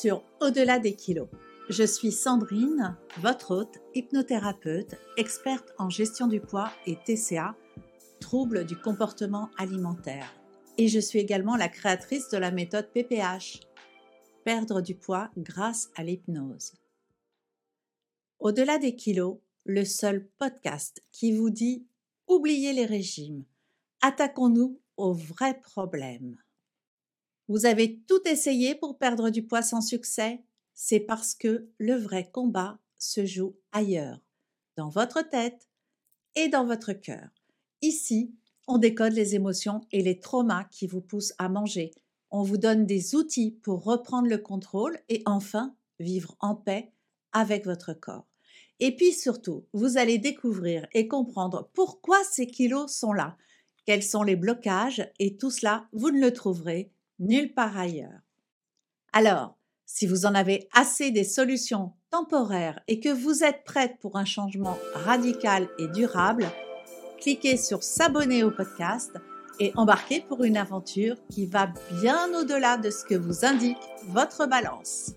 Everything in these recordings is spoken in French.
sur Au-delà des kilos. Je suis Sandrine, votre hôte, hypnothérapeute, experte en gestion du poids et TCA, troubles du comportement alimentaire. Et je suis également la créatrice de la méthode PPH, perdre du poids grâce à l'hypnose. Au-delà des kilos, le seul podcast qui vous dit oubliez les régimes, attaquons-nous aux vrais problèmes. Vous avez tout essayé pour perdre du poids sans succès? C'est parce que le vrai combat se joue ailleurs, dans votre tête et dans votre cœur. Ici, on décode les émotions et les traumas qui vous poussent à manger. On vous donne des outils pour reprendre le contrôle et enfin vivre en paix avec votre corps. Et puis surtout, vous allez découvrir et comprendre pourquoi ces kilos sont là, quels sont les blocages, et tout cela, vous ne le trouverez nulle part ailleurs. Alors, si vous en avez assez des solutions temporaires et que vous êtes prête pour un changement radical et durable, cliquez sur s'abonner au podcast et embarquez pour une aventure qui va bien au-delà de ce que vous indique votre balance.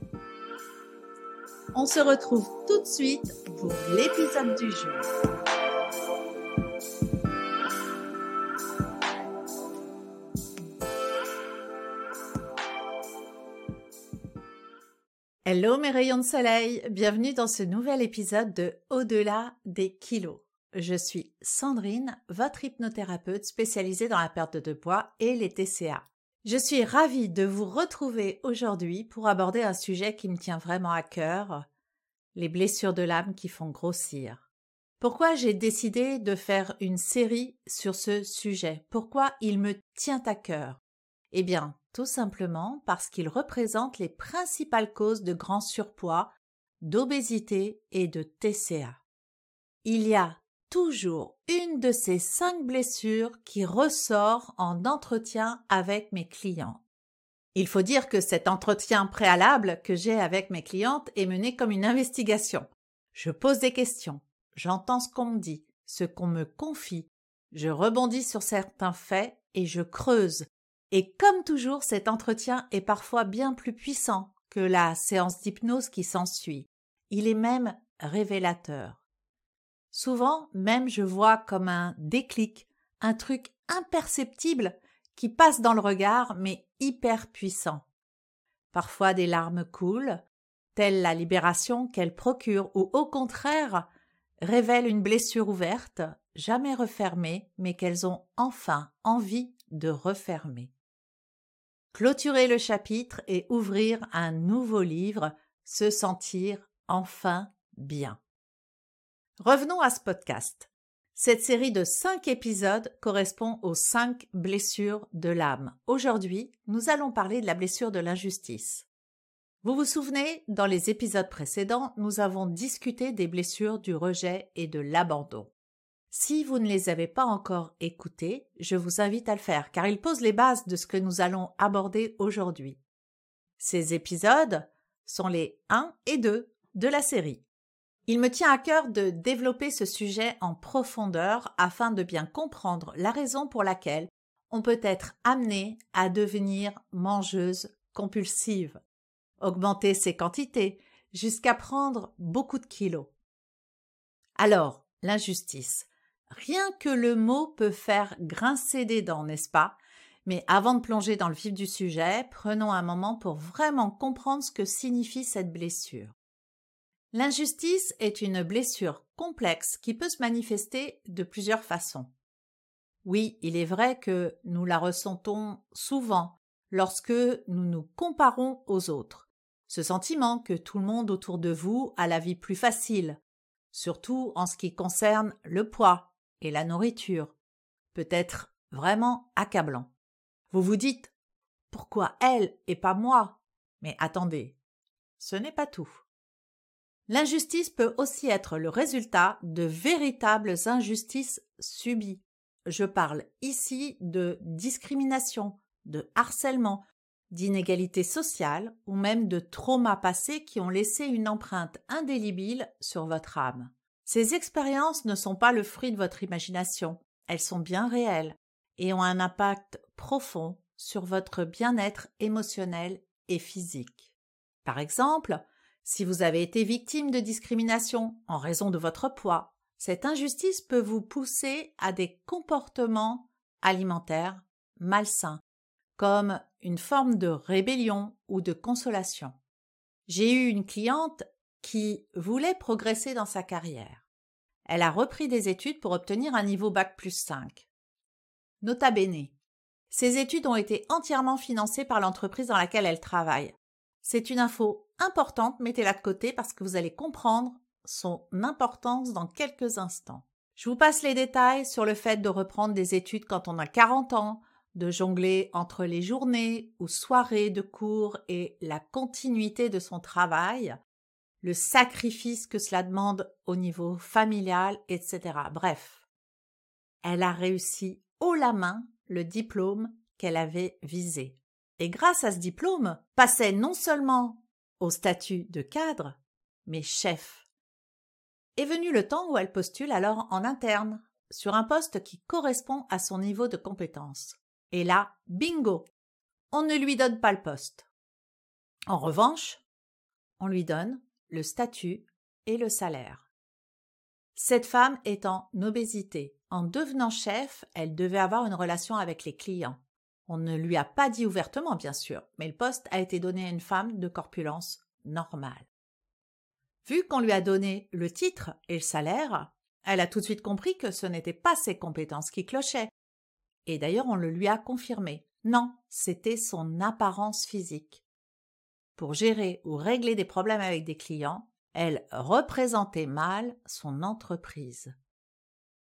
On se retrouve tout de suite pour l'épisode du jour. Hello mes rayons de soleil, bienvenue dans ce nouvel épisode de Au-delà des kilos. Je suis Sandrine, votre hypnothérapeute spécialisée dans la perte de poids et les TCA. Je suis ravie de vous retrouver aujourd'hui pour aborder un sujet qui me tient vraiment à cœur, les blessures de l'âme qui font grossir. Pourquoi j'ai décidé de faire une série sur ce sujet? Pourquoi il me tient à cœur? Eh bien, tout simplement parce qu'il représente les principales causes de grand surpoids, d'obésité et de TCA. Il y a toujours une de ces cinq blessures qui ressort en entretien avec mes clients. Il faut dire que cet entretien préalable que j'ai avec mes clientes est mené comme une investigation. Je pose des questions, j'entends ce qu'on me dit, ce qu'on me confie, je rebondis sur certains faits et je creuse. Et comme toujours, cet entretien est parfois bien plus puissant que la séance d'hypnose qui s'ensuit. Il est même révélateur. Souvent, même je vois comme un déclic, un truc imperceptible qui passe dans le regard mais hyper puissant. Parfois des larmes coulent, telle la libération qu'elle procure ou au contraire révèle une blessure ouverte, jamais refermée, mais qu'elles ont enfin envie de refermer. Clôturer le chapitre et ouvrir un nouveau livre, se sentir enfin bien. Revenons à ce podcast. Cette série de cinq épisodes correspond aux cinq blessures de l'âme. Aujourd'hui, nous allons parler de la blessure de l'injustice. Vous vous souvenez, dans les épisodes précédents, nous avons discuté des blessures du rejet et de l'abandon. Si vous ne les avez pas encore écoutées, je vous invite à le faire car ils posent les bases de ce que nous allons aborder aujourd'hui. Ces épisodes sont les 1 et 2 de la série. Il me tient à cœur de développer ce sujet en profondeur afin de bien comprendre la raison pour laquelle on peut être amené à devenir mangeuse compulsive, augmenter ses quantités jusqu'à prendre beaucoup de kilos. Alors, l'injustice. Rien que le mot peut faire grincer des dents, n'est-ce pas? Mais avant de plonger dans le vif du sujet, prenons un moment pour vraiment comprendre ce que signifie cette blessure. L'injustice est une blessure complexe qui peut se manifester de plusieurs façons. Oui, il est vrai que nous la ressentons souvent lorsque nous nous comparons aux autres. Ce sentiment que tout le monde autour de vous a la vie plus facile, surtout en ce qui concerne le poids et la nourriture, peut être vraiment accablant. Vous vous dites pourquoi elle et pas moi? Mais attendez, ce n'est pas tout. L'injustice peut aussi être le résultat de véritables injustices subies. Je parle ici de discrimination, de harcèlement, d'inégalités sociales ou même de traumas passés qui ont laissé une empreinte indélébile sur votre âme. Ces expériences ne sont pas le fruit de votre imagination, elles sont bien réelles et ont un impact profond sur votre bien-être émotionnel et physique. Par exemple, si vous avez été victime de discrimination en raison de votre poids, cette injustice peut vous pousser à des comportements alimentaires malsains, comme une forme de rébellion ou de consolation. J'ai eu une cliente qui voulait progresser dans sa carrière. Elle a repris des études pour obtenir un niveau bac plus 5. Nota bene. Ces études ont été entièrement financées par l'entreprise dans laquelle elle travaille. C'est une info importante, mettez-la de côté parce que vous allez comprendre son importance dans quelques instants. Je vous passe les détails sur le fait de reprendre des études quand on a 40 ans, de jongler entre les journées ou soirées de cours et la continuité de son travail, le sacrifice que cela demande au niveau familial, etc. Bref, elle a réussi haut la main le diplôme qu'elle avait visé. Et grâce à ce diplôme, passait non seulement au statut de cadre, mais chef. Est venu le temps où elle postule alors en interne, sur un poste qui correspond à son niveau de compétence. Et là, bingo On ne lui donne pas le poste. En revanche, on lui donne le statut et le salaire. Cette femme est en obésité. En devenant chef, elle devait avoir une relation avec les clients. On ne lui a pas dit ouvertement, bien sûr, mais le poste a été donné à une femme de corpulence normale. Vu qu'on lui a donné le titre et le salaire, elle a tout de suite compris que ce n'étaient pas ses compétences qui clochaient. Et d'ailleurs, on le lui a confirmé. Non, c'était son apparence physique pour gérer ou régler des problèmes avec des clients, elle représentait mal son entreprise.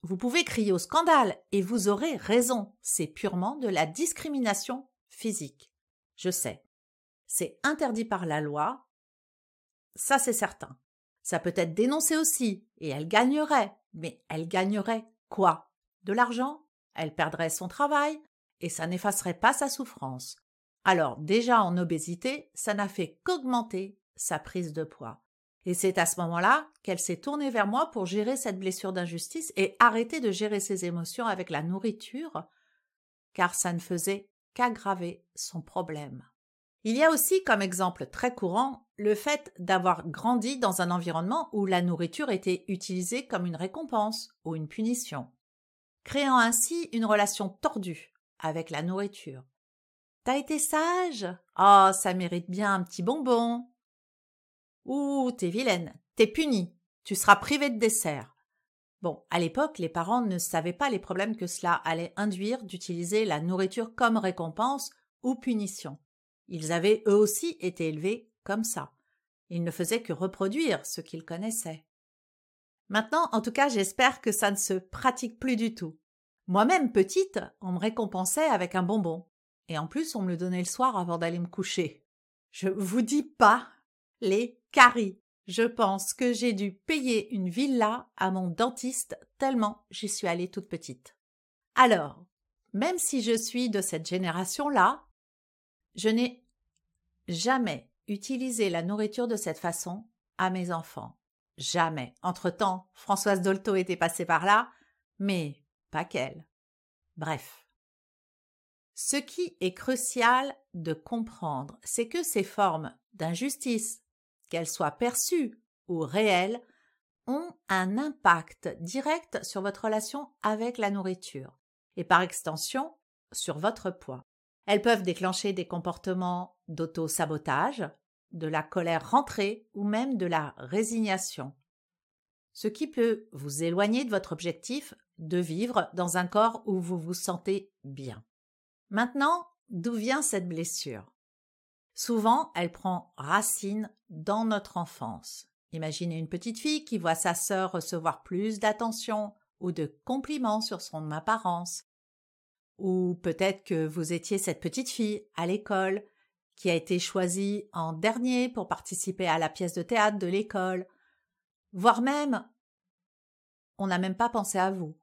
Vous pouvez crier au scandale, et vous aurez raison, c'est purement de la discrimination physique. Je sais. C'est interdit par la loi. Ça, c'est certain. Ça peut être dénoncé aussi, et elle gagnerait. Mais elle gagnerait quoi? De l'argent? Elle perdrait son travail, et ça n'effacerait pas sa souffrance. Alors déjà en obésité, ça n'a fait qu'augmenter sa prise de poids. Et c'est à ce moment-là qu'elle s'est tournée vers moi pour gérer cette blessure d'injustice et arrêter de gérer ses émotions avec la nourriture, car ça ne faisait qu'aggraver son problème. Il y a aussi comme exemple très courant le fait d'avoir grandi dans un environnement où la nourriture était utilisée comme une récompense ou une punition, créant ainsi une relation tordue avec la nourriture. T'as été sage? Oh, ça mérite bien un petit bonbon. Ouh, t'es vilaine, t'es punie, tu seras privé de dessert. Bon, à l'époque, les parents ne savaient pas les problèmes que cela allait induire d'utiliser la nourriture comme récompense ou punition. Ils avaient eux aussi été élevés comme ça. Ils ne faisaient que reproduire ce qu'ils connaissaient. Maintenant, en tout cas, j'espère que ça ne se pratique plus du tout. Moi-même, petite, on me récompensait avec un bonbon. Et en plus, on me le donnait le soir avant d'aller me coucher. Je vous dis pas les caries. Je pense que j'ai dû payer une villa à mon dentiste tellement j'y suis allée toute petite. Alors, même si je suis de cette génération-là, je n'ai jamais utilisé la nourriture de cette façon à mes enfants. Jamais. Entre-temps, Françoise Dolto était passée par là, mais pas qu'elle. Bref. Ce qui est crucial de comprendre, c'est que ces formes d'injustice, qu'elles soient perçues ou réelles, ont un impact direct sur votre relation avec la nourriture et par extension sur votre poids. Elles peuvent déclencher des comportements d'auto-sabotage, de la colère rentrée ou même de la résignation, ce qui peut vous éloigner de votre objectif de vivre dans un corps où vous vous sentez bien. Maintenant, d'où vient cette blessure? Souvent, elle prend racine dans notre enfance. Imaginez une petite fille qui voit sa sœur recevoir plus d'attention ou de compliments sur son apparence. Ou peut-être que vous étiez cette petite fille à l'école qui a été choisie en dernier pour participer à la pièce de théâtre de l'école. Voire même, on n'a même pas pensé à vous.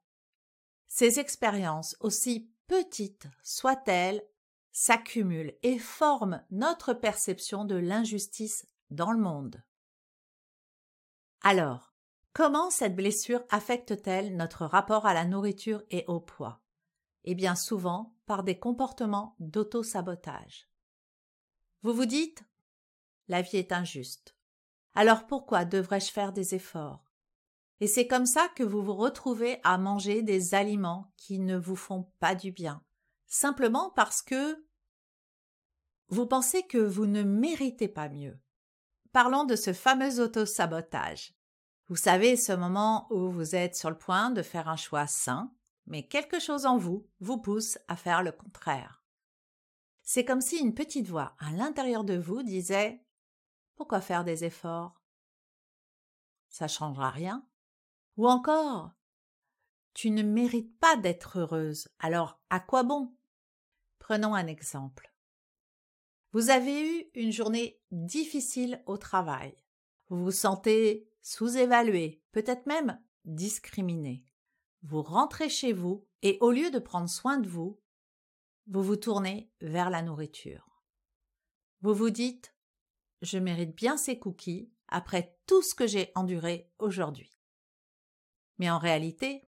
Ces expériences, aussi petites soient-elles, s'accumulent et forment notre perception de l'injustice dans le monde. Alors, comment cette blessure affecte-t-elle notre rapport à la nourriture et au poids? Eh bien souvent par des comportements d'auto-sabotage. Vous vous dites la vie est injuste. Alors pourquoi devrais-je faire des efforts? Et c'est comme ça que vous vous retrouvez à manger des aliments qui ne vous font pas du bien, simplement parce que vous pensez que vous ne méritez pas mieux. Parlons de ce fameux auto-sabotage. Vous savez, ce moment où vous êtes sur le point de faire un choix sain, mais quelque chose en vous vous pousse à faire le contraire. C'est comme si une petite voix à l'intérieur de vous disait Pourquoi faire des efforts? Ça changera rien. Ou encore Tu ne mérites pas d'être heureuse, alors à quoi bon? Prenons un exemple. Vous avez eu une journée difficile au travail. Vous vous sentez sous-évalué, peut-être même discriminé. Vous rentrez chez vous et au lieu de prendre soin de vous, vous vous tournez vers la nourriture. Vous vous dites Je mérite bien ces cookies après tout ce que j'ai enduré aujourd'hui. Mais en réalité,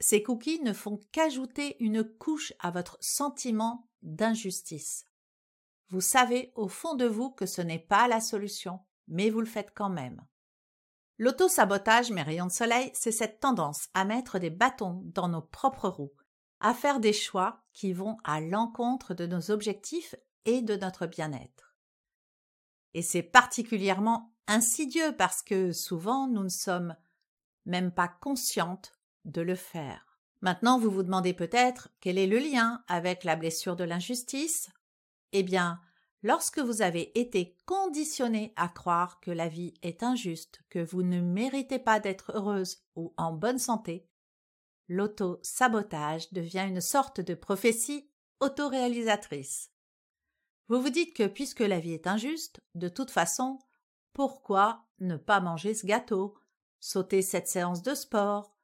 ces cookies ne font qu'ajouter une couche à votre sentiment d'injustice. Vous savez au fond de vous que ce n'est pas la solution, mais vous le faites quand même. L'auto-sabotage, mes rayons de soleil, c'est cette tendance à mettre des bâtons dans nos propres roues, à faire des choix qui vont à l'encontre de nos objectifs et de notre bien-être. Et c'est particulièrement insidieux parce que souvent nous ne sommes même pas conscientes de le faire. Maintenant, vous vous demandez peut-être quel est le lien avec la blessure de l'injustice Eh bien, Lorsque vous avez été conditionné à croire que la vie est injuste, que vous ne méritez pas d'être heureuse ou en bonne santé, l'auto-sabotage devient une sorte de prophétie autoréalisatrice. Vous vous dites que puisque la vie est injuste, de toute façon, pourquoi ne pas manger ce gâteau, sauter cette séance de sport,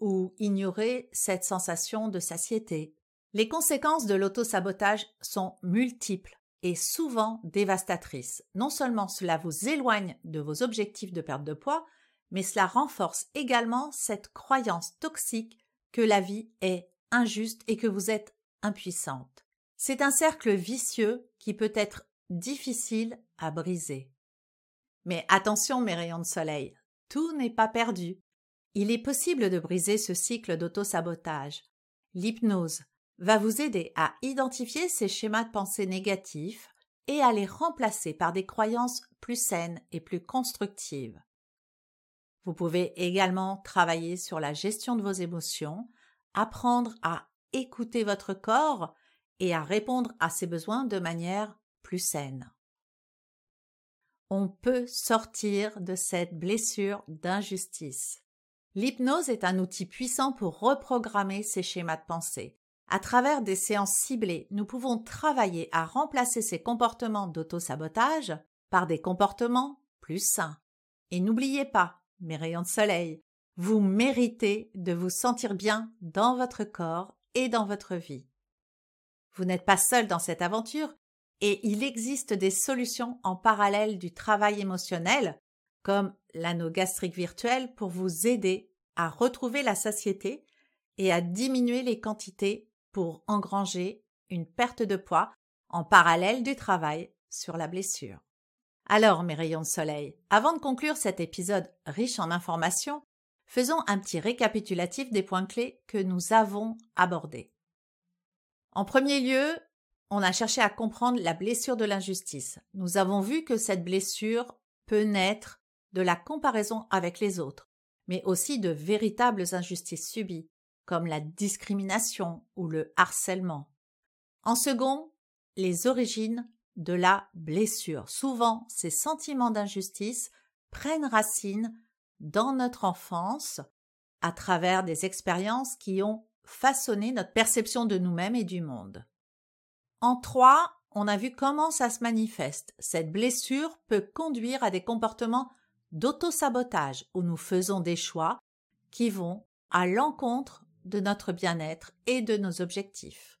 ou ignorer cette sensation de satiété. Les conséquences de l'auto-sabotage sont multiples est souvent dévastatrice. Non seulement cela vous éloigne de vos objectifs de perte de poids, mais cela renforce également cette croyance toxique que la vie est injuste et que vous êtes impuissante. C'est un cercle vicieux qui peut être difficile à briser. Mais attention mes rayons de soleil, tout n'est pas perdu. Il est possible de briser ce cycle d'auto-sabotage. L'hypnose, va vous aider à identifier ces schémas de pensée négatifs et à les remplacer par des croyances plus saines et plus constructives. Vous pouvez également travailler sur la gestion de vos émotions, apprendre à écouter votre corps et à répondre à ses besoins de manière plus saine. On peut sortir de cette blessure d'injustice. L'hypnose est un outil puissant pour reprogrammer ces schémas de pensée à travers des séances ciblées, nous pouvons travailler à remplacer ces comportements d'auto-sabotage par des comportements plus sains. Et n'oubliez pas, mes rayons de soleil, vous méritez de vous sentir bien dans votre corps et dans votre vie. Vous n'êtes pas seul dans cette aventure et il existe des solutions en parallèle du travail émotionnel, comme l'anneau gastrique virtuel pour vous aider à retrouver la satiété et à diminuer les quantités pour engranger une perte de poids en parallèle du travail sur la blessure. Alors, mes rayons de soleil, avant de conclure cet épisode riche en informations, faisons un petit récapitulatif des points clés que nous avons abordés. En premier lieu, on a cherché à comprendre la blessure de l'injustice. Nous avons vu que cette blessure peut naître de la comparaison avec les autres, mais aussi de véritables injustices subies, comme la discrimination ou le harcèlement. En second, les origines de la blessure. Souvent, ces sentiments d'injustice prennent racine dans notre enfance à travers des expériences qui ont façonné notre perception de nous-mêmes et du monde. En trois, on a vu comment ça se manifeste. Cette blessure peut conduire à des comportements d'auto-sabotage où nous faisons des choix qui vont à l'encontre de notre bien-être et de nos objectifs.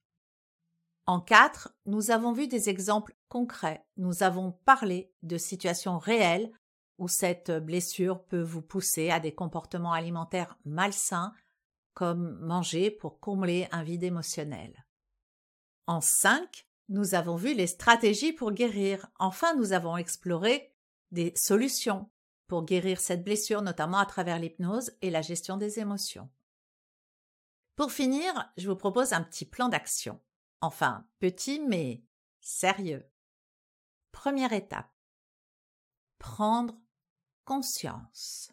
En quatre, nous avons vu des exemples concrets, nous avons parlé de situations réelles où cette blessure peut vous pousser à des comportements alimentaires malsains, comme manger pour combler un vide émotionnel. En cinq, nous avons vu les stratégies pour guérir. Enfin, nous avons exploré des solutions pour guérir cette blessure, notamment à travers l'hypnose et la gestion des émotions. Pour finir, je vous propose un petit plan d'action. Enfin, petit mais sérieux. Première étape. Prendre conscience.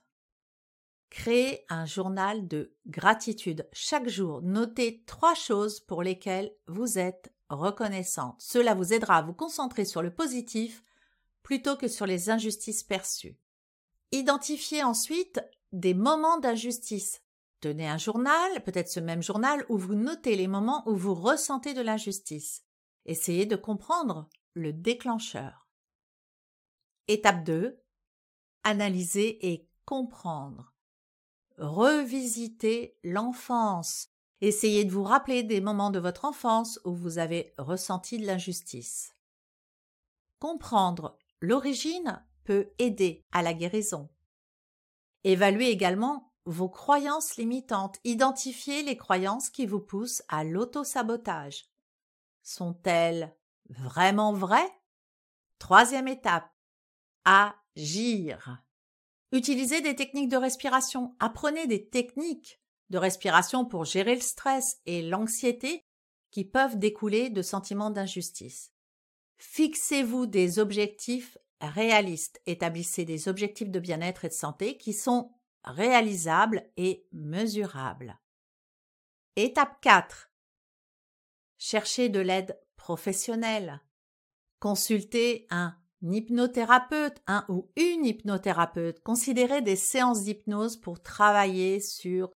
Créez un journal de gratitude. Chaque jour, notez trois choses pour lesquelles vous êtes reconnaissante. Cela vous aidera à vous concentrer sur le positif plutôt que sur les injustices perçues. Identifiez ensuite des moments d'injustice. Tenez un journal, peut-être ce même journal, où vous notez les moments où vous ressentez de l'injustice. Essayez de comprendre le déclencheur. Étape 2. Analyser et comprendre revisiter l'enfance. Essayez de vous rappeler des moments de votre enfance où vous avez ressenti de l'injustice. Comprendre l'origine peut aider à la guérison. Évaluez également vos croyances limitantes. Identifiez les croyances qui vous poussent à l'autosabotage. Sont-elles vraiment vraies? Troisième étape. Agir. Utilisez des techniques de respiration. Apprenez des techniques de respiration pour gérer le stress et l'anxiété qui peuvent découler de sentiments d'injustice. Fixez-vous des objectifs réalistes. Établissez des objectifs de bien-être et de santé qui sont réalisables et mesurables. Étape 4. Cherchez de l'aide professionnelle. Consultez un hypnothérapeute, un ou une hypnothérapeute, considérez des séances d'hypnose pour travailler sur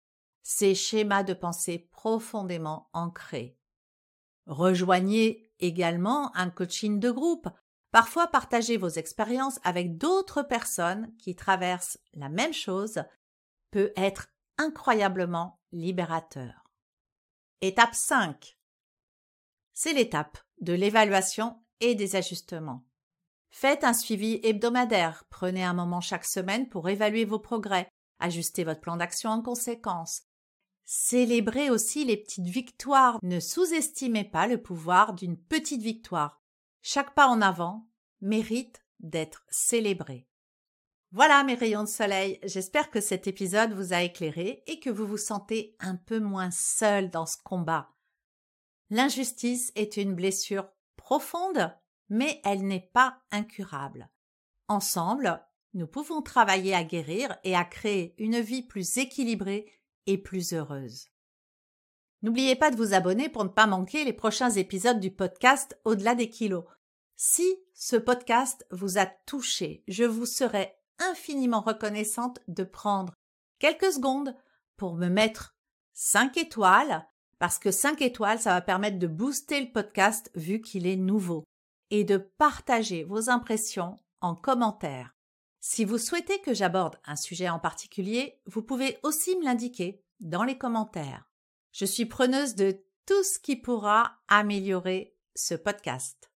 ces schémas de pensée profondément ancrés. Rejoignez également un coaching de groupe. Parfois, partagez vos expériences avec d'autres personnes qui traversent la même chose peut être incroyablement libérateur. Étape 5. C'est l'étape de l'évaluation et des ajustements. Faites un suivi hebdomadaire, prenez un moment chaque semaine pour évaluer vos progrès, ajustez votre plan d'action en conséquence. Célébrez aussi les petites victoires, ne sous-estimez pas le pouvoir d'une petite victoire. Chaque pas en avant mérite d'être célébré. Voilà mes rayons de soleil, j'espère que cet épisode vous a éclairé et que vous vous sentez un peu moins seul dans ce combat. L'injustice est une blessure profonde mais elle n'est pas incurable. Ensemble, nous pouvons travailler à guérir et à créer une vie plus équilibrée et plus heureuse. N'oubliez pas de vous abonner pour ne pas manquer les prochains épisodes du podcast Au-delà des kilos. Si ce podcast vous a touché, je vous serais infiniment reconnaissante de prendre quelques secondes pour me mettre 5 étoiles, parce que 5 étoiles, ça va permettre de booster le podcast vu qu'il est nouveau et de partager vos impressions en commentaire. Si vous souhaitez que j'aborde un sujet en particulier, vous pouvez aussi me l'indiquer dans les commentaires. Je suis preneuse de tout ce qui pourra améliorer ce podcast.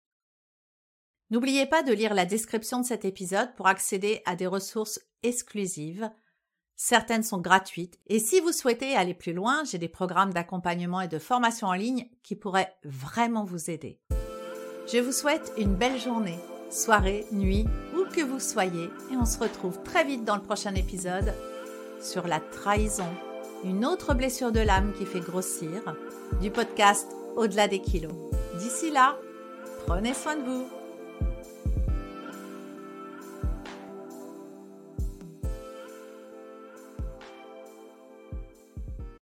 N'oubliez pas de lire la description de cet épisode pour accéder à des ressources exclusives. Certaines sont gratuites et si vous souhaitez aller plus loin, j'ai des programmes d'accompagnement et de formation en ligne qui pourraient vraiment vous aider. Je vous souhaite une belle journée, soirée, nuit, où que vous soyez, et on se retrouve très vite dans le prochain épisode sur la trahison, une autre blessure de l'âme qui fait grossir, du podcast Au-delà des kilos. D'ici là, prenez soin de vous.